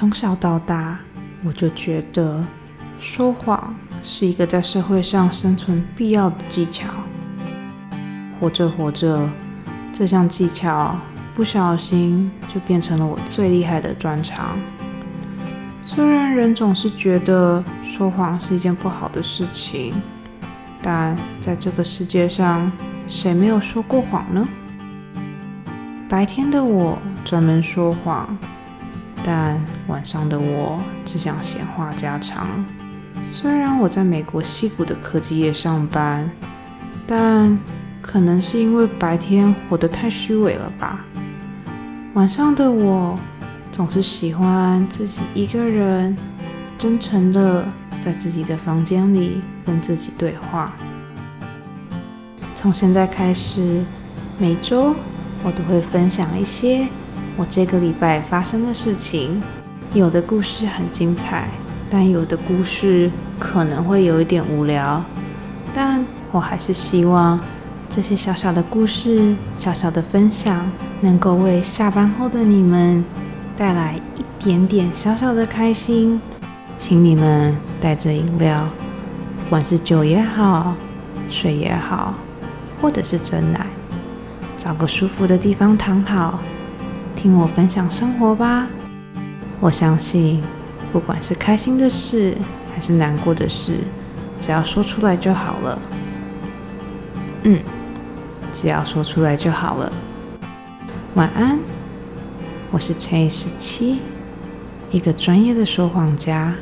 从小到大，我就觉得说谎是一个在社会上生存必要的技巧。活着活着，这项技巧不小心就变成了我最厉害的专长。虽然人总是觉得说谎是一件不好的事情，但在这个世界上，谁没有说过谎呢？白天的我专门说谎。但晚上的我只想闲话家常。虽然我在美国西谷的科技业上班，但可能是因为白天活得太虚伪了吧。晚上的我总是喜欢自己一个人，真诚的在自己的房间里跟自己对话。从现在开始，每周我都会分享一些。我这个礼拜发生的事情，有的故事很精彩，但有的故事可能会有一点无聊。但我还是希望这些小小的故事、小小的分享，能够为下班后的你们带来一点点小小的开心。请你们带着饮料，不管是酒也好，水也好，或者是真奶，找个舒服的地方躺好。听我分享生活吧，我相信，不管是开心的事还是难过的事，只要说出来就好了。嗯，只要说出来就好了。晚安，我是陈以十七，一个专业的说谎家。